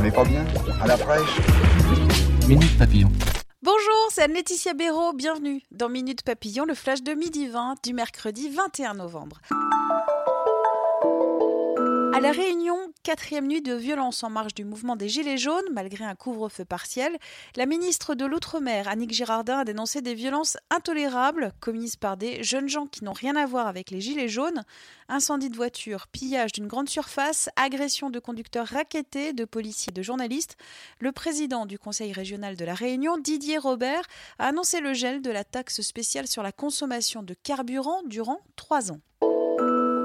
se met pas bien À la fraîche Minute Papillon. Bonjour, c'est Anne-Laetitia Béraud. Bienvenue dans Minute Papillon, le flash de midi 20 du mercredi 21 novembre. À La Réunion, quatrième nuit de violence en marge du mouvement des Gilets jaunes, malgré un couvre-feu partiel, la ministre de l'Outre-mer, Annick Girardin, a dénoncé des violences intolérables commises par des jeunes gens qui n'ont rien à voir avec les Gilets jaunes. Incendie de voitures, pillage d'une grande surface, agression de conducteurs raquettés, de policiers, de journalistes. Le président du Conseil régional de La Réunion, Didier Robert, a annoncé le gel de la taxe spéciale sur la consommation de carburant durant trois ans.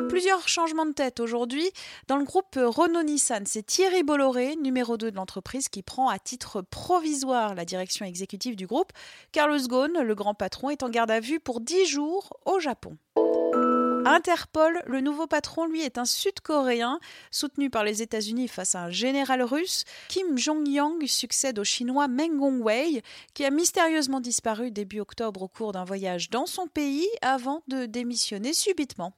Plusieurs changements de tête aujourd'hui. Dans le groupe Renault-Nissan, c'est Thierry Bolloré, numéro 2 de l'entreprise, qui prend à titre provisoire la direction exécutive du groupe. Carlos Ghosn, le grand patron, est en garde à vue pour 10 jours au Japon. Interpol, le nouveau patron, lui, est un Sud-Coréen soutenu par les États-Unis face à un général russe. Kim Jong-yang succède au Chinois Meng Hongwei, qui a mystérieusement disparu début octobre au cours d'un voyage dans son pays avant de démissionner subitement.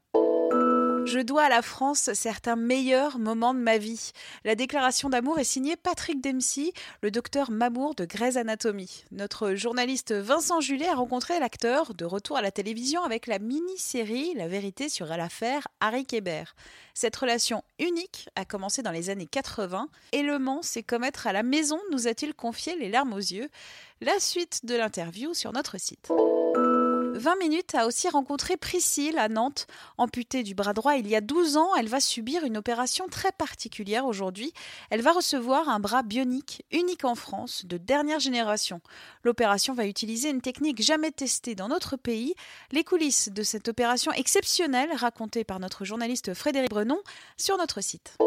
Je dois à la France certains meilleurs moments de ma vie. La déclaration d'amour est signée Patrick Dempsey, le docteur Mamour de Grey's Anatomy. Notre journaliste Vincent Julet a rencontré l'acteur de retour à la télévision avec la mini-série La vérité sur l'affaire Harry Kéber. Cette relation unique a commencé dans les années 80 et Le Mans s'est commettre à la maison, nous a-t-il confié les larmes aux yeux. La suite de l'interview sur notre site. 20 minutes a aussi rencontré Priscille à Nantes. Amputée du bras droit il y a 12 ans, elle va subir une opération très particulière aujourd'hui. Elle va recevoir un bras bionique, unique en France, de dernière génération. L'opération va utiliser une technique jamais testée dans notre pays. Les coulisses de cette opération exceptionnelle racontées par notre journaliste Frédéric Brenon sur notre site.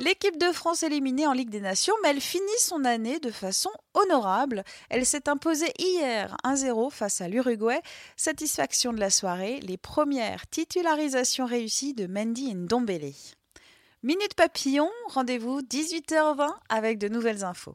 L'équipe de France éliminée en Ligue des Nations, mais elle finit son année de façon honorable. Elle s'est imposée hier 1-0 face à l'Uruguay. Satisfaction de la soirée, les premières titularisations réussies de Mendy et Ndombele. Minute Papillon, rendez-vous 18h20 avec de nouvelles infos.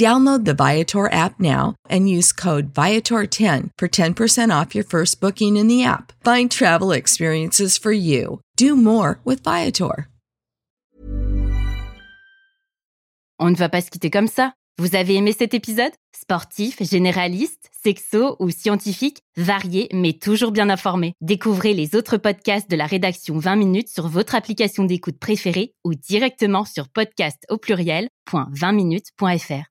Download the Viator app now and use code Viator10 for 10% off your first booking in the app. Find travel experiences for you. Do more with Viator. On ne va pas se quitter comme ça. Vous avez aimé cet épisode? Sportif, généraliste, sexo ou scientifique, varié mais toujours bien informé. Découvrez les autres podcasts de la rédaction 20 minutes sur votre application d'écoute préférée ou directement sur podcast au pluriel.20minutes.fr.